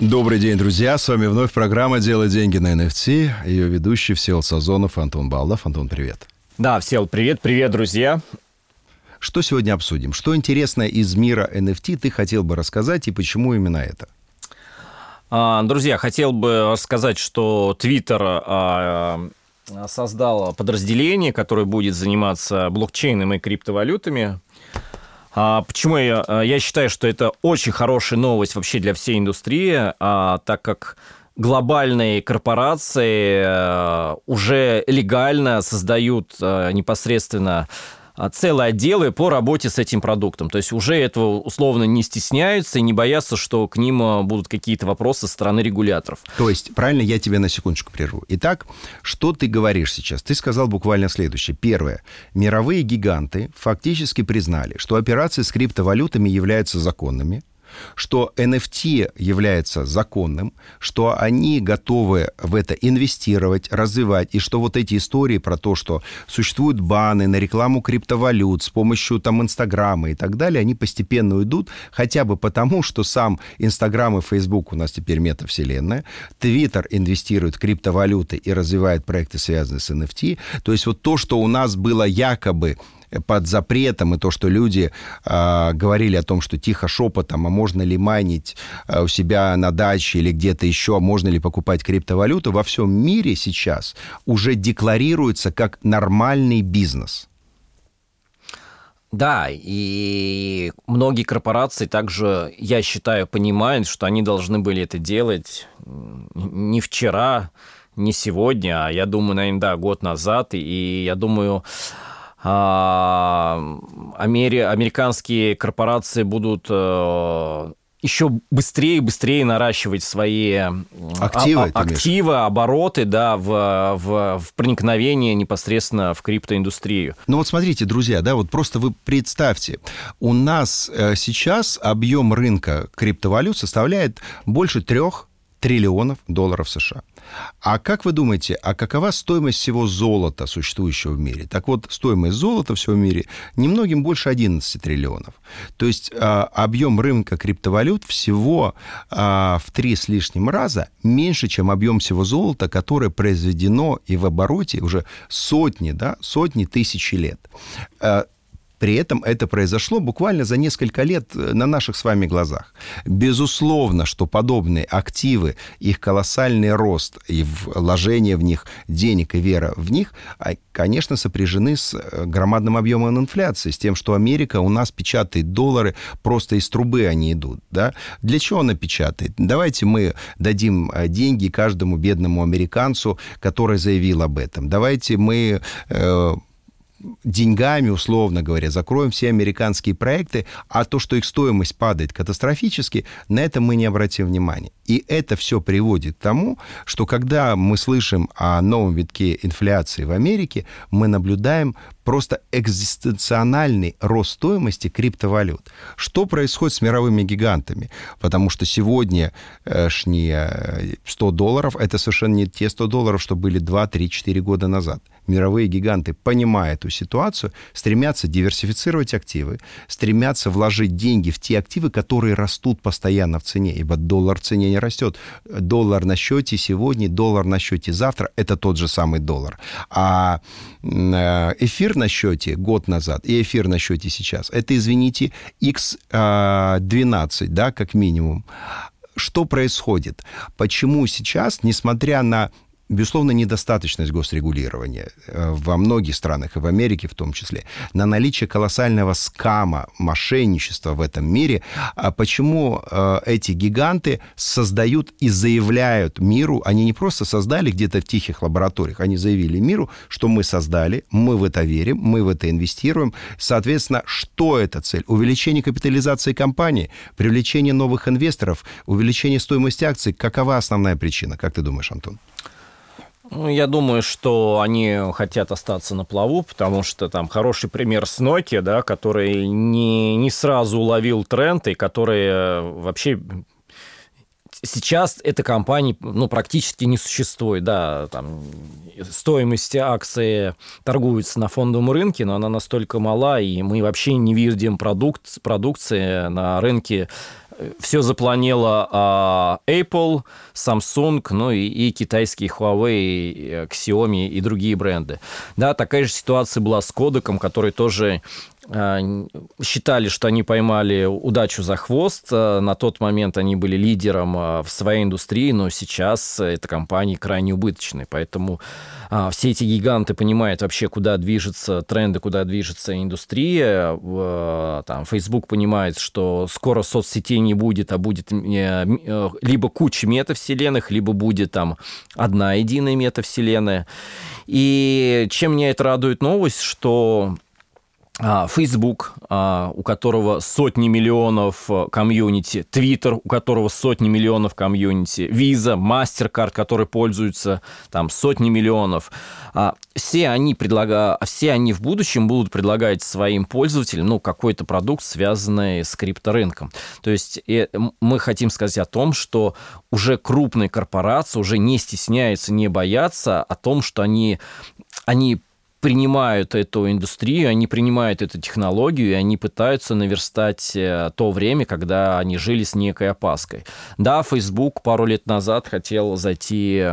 Добрый день, друзья. С вами вновь программа «Делать деньги на NFT». Ее ведущий Всевол Сазонов, Антон Балдов. Антон, привет. Да, Всевол, привет. Привет, друзья. Что сегодня обсудим? Что интересное из мира NFT ты хотел бы рассказать и почему именно это? А, друзья, хотел бы рассказать, что Twitter а, создал подразделение, которое будет заниматься блокчейном и криптовалютами. А, почему я, я считаю, что это очень хорошая новость вообще для всей индустрии, так как глобальные корпорации уже легально создают непосредственно а, целые отделы по работе с этим продуктом. То есть уже этого условно не стесняются и не боятся, что к ним а, будут какие-то вопросы со стороны регуляторов. То есть, правильно, я тебя на секундочку прерву. Итак, что ты говоришь сейчас? Ты сказал буквально следующее. Первое. Мировые гиганты фактически признали, что операции с криптовалютами являются законными, что NFT является законным, что они готовы в это инвестировать, развивать, и что вот эти истории про то, что существуют баны на рекламу криптовалют с помощью там Инстаграма и так далее, они постепенно уйдут, хотя бы потому, что сам Инстаграм и Фейсбук у нас теперь метавселенная, Твиттер инвестирует в криптовалюты и развивает проекты, связанные с NFT. То есть вот то, что у нас было якобы под запретом, и то, что люди э, говорили о том, что тихо шепотом, а можно ли майнить э, у себя на даче или где-то еще, а можно ли покупать криптовалюту, во всем мире сейчас уже декларируется как нормальный бизнес. Да, и многие корпорации также, я считаю, понимают, что они должны были это делать не вчера, не сегодня, а я думаю, наверное, да, год назад. И я думаю, амери... американские корпорации будут э, еще быстрее и быстрее наращивать свои а, активы, а, активы обороты да, в, в, в проникновение непосредственно в криптоиндустрию. Ну вот смотрите, друзья, да, вот просто вы представьте, у нас э, сейчас объем рынка криптовалют составляет больше трех триллионов долларов США. А как вы думаете, а какова стоимость всего золота, существующего в мире? Так вот, стоимость золота всего в мире немногим больше 11 триллионов. То есть а, объем рынка криптовалют всего а, в три с лишним раза меньше, чем объем всего золота, которое произведено и в обороте уже сотни, да, сотни тысяч лет. А, при этом это произошло буквально за несколько лет э, на наших с вами глазах. Безусловно, что подобные активы, их колоссальный рост и вложение в них денег и вера в них, а, конечно, сопряжены с э, громадным объемом инфляции, с тем, что Америка у нас печатает доллары, просто из трубы они идут. Да? Для чего она печатает? Давайте мы дадим э, деньги каждому бедному американцу, который заявил об этом. Давайте мы деньгами, условно говоря, закроем все американские проекты, а то, что их стоимость падает катастрофически, на это мы не обратим внимания. И это все приводит к тому, что когда мы слышим о новом витке инфляции в Америке, мы наблюдаем просто экзистенциональный рост стоимости криптовалют. Что происходит с мировыми гигантами? Потому что сегодня сегодняшние 100 долларов – это совершенно не те 100 долларов, что были 2, 3, 4 года назад. Мировые гиганты, понимая эту ситуацию, стремятся диверсифицировать активы, стремятся вложить деньги в те активы, которые растут постоянно в цене, ибо доллар в цене не растет. Доллар на счете сегодня, доллар на счете завтра – это тот же самый доллар. А э, на счете год назад и эфир на счете сейчас – это, извините, x12, а, да, как минимум что происходит? Почему сейчас, несмотря на безусловно, недостаточность госрегулирования э, во многих странах, и в Америке в том числе, на наличие колоссального скама, мошенничества в этом мире, а почему э, эти гиганты создают и заявляют миру, они не просто создали где-то в тихих лабораториях, они заявили миру, что мы создали, мы в это верим, мы в это инвестируем. Соответственно, что эта цель? Увеличение капитализации компании, привлечение новых инвесторов, увеличение стоимости акций. Какова основная причина, как ты думаешь, Антон? Ну, я думаю, что они хотят остаться на плаву, потому что там хороший пример с Nokia, да, который не, не сразу уловил тренд и который э, вообще сейчас эта компания ну, практически не существует. Да, там стоимость акции торгуется на фондовом рынке, но она настолько мала, и мы вообще не видим продукт, продукции на рынке все запланила а, Apple, Samsung, ну и, и китайские Huawei, Xiaomi и другие бренды. Да, такая же ситуация была с Кодеком, который тоже считали, что они поймали удачу за хвост. А, на тот момент они были лидером а, в своей индустрии, но сейчас эта компания крайне убыточная. Поэтому все эти гиганты понимают вообще, куда движется тренды, куда движется индустрия. Там, Facebook понимает, что скоро соцсетей не будет, а будет либо куча метавселенных, либо будет там одна единая метавселенная. И чем меня это радует новость, что а, Facebook, а, у которого сотни миллионов э, комьюнити, Twitter, у которого сотни миллионов комьюнити, Visa, MasterCard, которые пользуются там сотни миллионов. А, все они, предлага... все они в будущем будут предлагать своим пользователям ну, какой-то продукт, связанный с крипторынком. То есть э, мы хотим сказать о том, что уже крупные корпорации уже не стесняются, не боятся о том, что они, они принимают эту индустрию, они принимают эту технологию, и они пытаются наверстать э, то время, когда они жили с некой опаской. Да, Facebook пару лет назад хотел зайти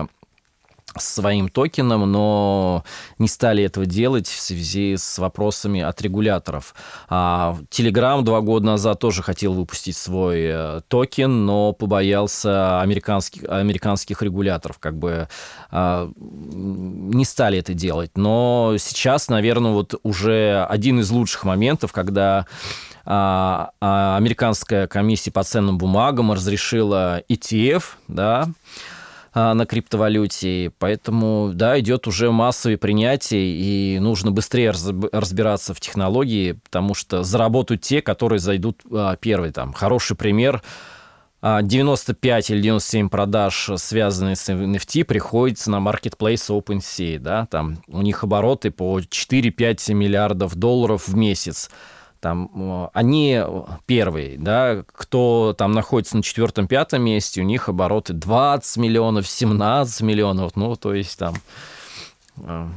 своим токеном, но не стали этого делать в связи с вопросами от регуляторов. Telegram два года назад тоже хотел выпустить свой э, токен, но побоялся американских, американских регуляторов, как бы а, не стали это делать. Но сейчас, наверное, вот уже один из лучших моментов, когда а, а, американская комиссия по ценным бумагам разрешила ETF, да, на криптовалюте. Поэтому, да, идет уже массовое принятие, и нужно быстрее разбираться в технологии, потому что заработают те, которые зайдут а, первый. Там хороший пример 95 а, или 97 продаж, связанные с NFT, приходится на marketplace OpenSea, да, там у них обороты по 4-5 миллиардов долларов в месяц там, они первые, да, кто там находится на четвертом-пятом месте, у них обороты 20 миллионов, 17 миллионов, ну, то есть там э,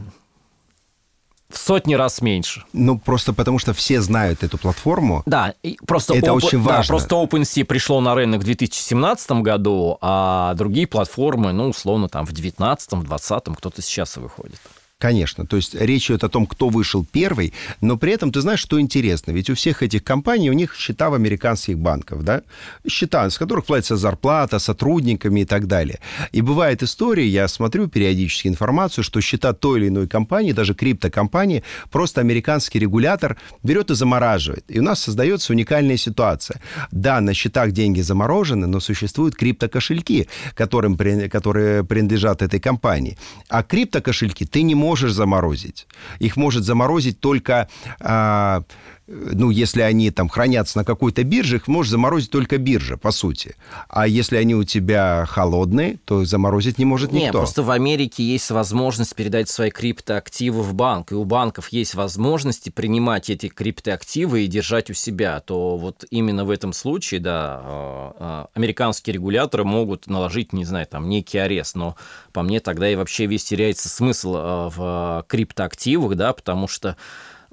в сотни раз меньше. Ну, просто потому что все знают эту платформу. Да, просто это Open, очень важно. Да, просто OpenSea пришло на рынок в 2017 году, а другие платформы, ну, условно, там в 2019, в 2020 кто-то сейчас выходит. Конечно, то есть речь идет о том, кто вышел первый, но при этом ты знаешь, что интересно, ведь у всех этих компаний, у них счета в американских банках, да, счета, с которых платится зарплата сотрудниками и так далее. И бывает история, я смотрю периодически информацию, что счета той или иной компании, даже криптокомпании, просто американский регулятор берет и замораживает. И у нас создается уникальная ситуация. Да, на счетах деньги заморожены, но существуют криптокошельки, которым, которые принадлежат этой компании. А криптокошельки ты не можешь можешь заморозить. Их может заморозить только а, ну, если они там хранятся на какой-то бирже, их может заморозить только биржа, по сути. А если они у тебя холодные, то заморозить не может никто. Нет, просто в Америке есть возможность передать свои криптоактивы в банк, и у банков есть возможности принимать эти криптоактивы и держать у себя. То вот именно в этом случае, да, а, а, американские регуляторы могут наложить, не знаю, там, некий арест, но по мне тогда и вообще весь теряется смысл а, в криптоактивах, да, потому что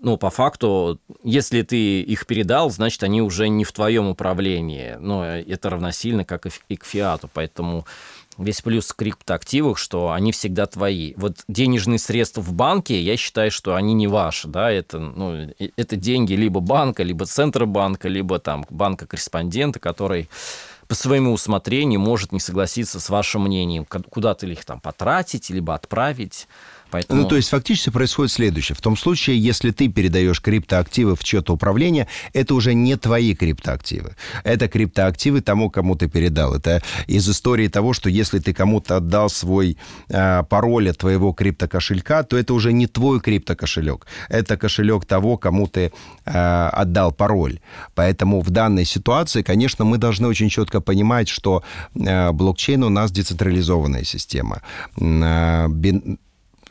ну, по факту, если ты их передал, значит, они уже не в твоем управлении. Но это равносильно, как и к фиату. Поэтому весь плюс в криптоактивах, что они всегда твои. Вот денежные средства в банке, я считаю, что они не ваши, да, это, ну, это деньги либо банка, либо Центробанка, либо там банка-корреспондента, который по своему усмотрению может не согласиться с вашим мнением, куда-то их там потратить, либо отправить. Поэтому... Ну, то есть фактически происходит следующее. В том случае, если ты передаешь криптоактивы в чье-то управление, это уже не твои криптоактивы. Это криптоактивы тому, кому ты передал. Это из истории того, что если ты кому-то отдал свой э, пароль от твоего криптокошелька, то это уже не твой криптокошелек. Это кошелек того, кому ты э, отдал пароль. Поэтому в данной ситуации, конечно, мы должны очень четко понимать, что э, блокчейн у нас децентрализованная система. Э,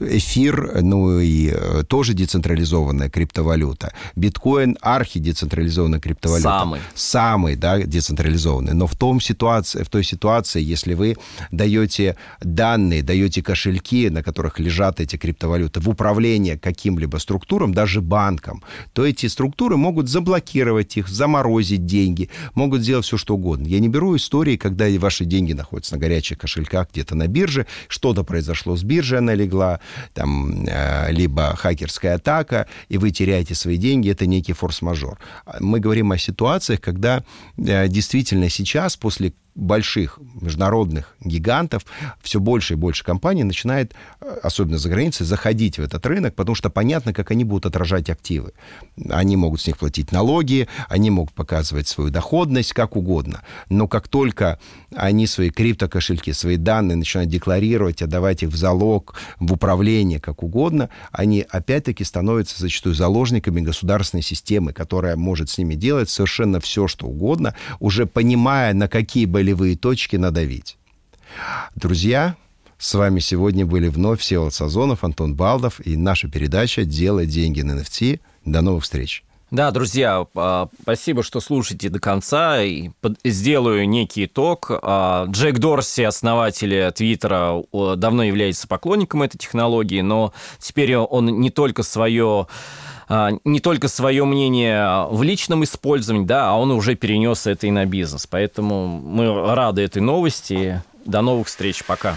эфир, ну и э, тоже децентрализованная криптовалюта. Биткоин архидецентрализованная криптовалюта. Самый. Самый, да, децентрализованный. Но в, том ситуации, в той ситуации, если вы даете данные, даете кошельки, на которых лежат эти криптовалюты, в управление каким-либо структурам, даже банкам, то эти структуры могут заблокировать их, заморозить деньги, могут сделать все, что угодно. Я не беру истории, когда ваши деньги находятся на горячих кошельках где-то на бирже, что-то произошло с биржей, она легла, там, э, либо хакерская атака, и вы теряете свои деньги, это некий форс-мажор. Мы говорим о ситуациях, когда э, действительно сейчас, после больших международных гигантов все больше и больше компаний начинает, э, особенно за границей, заходить в этот рынок, потому что понятно, как они будут отражать активы. Они могут с них платить налоги, они могут показывать свою доходность как угодно. Но как только они свои криптокошельки, свои данные начинают декларировать, отдавать их в залог, в управление, как угодно, они опять-таки становятся зачастую заложниками государственной системы, которая может с ними делать совершенно все, что угодно, уже понимая, на какие бы болевые точки надавить. Друзья, с вами сегодня были вновь Всеволод Сазонов, Антон Балдов и наша передача «Делай деньги на NFT». До новых встреч! Да, друзья, а, спасибо, что слушаете до конца. И сделаю некий итог. А, Джек Дорси, основатель Твиттера, давно является поклонником этой технологии, но теперь он не только свое не только свое мнение в личном использовании, да, а он уже перенес это и на бизнес. Поэтому мы рады этой новости. До новых встреч. Пока.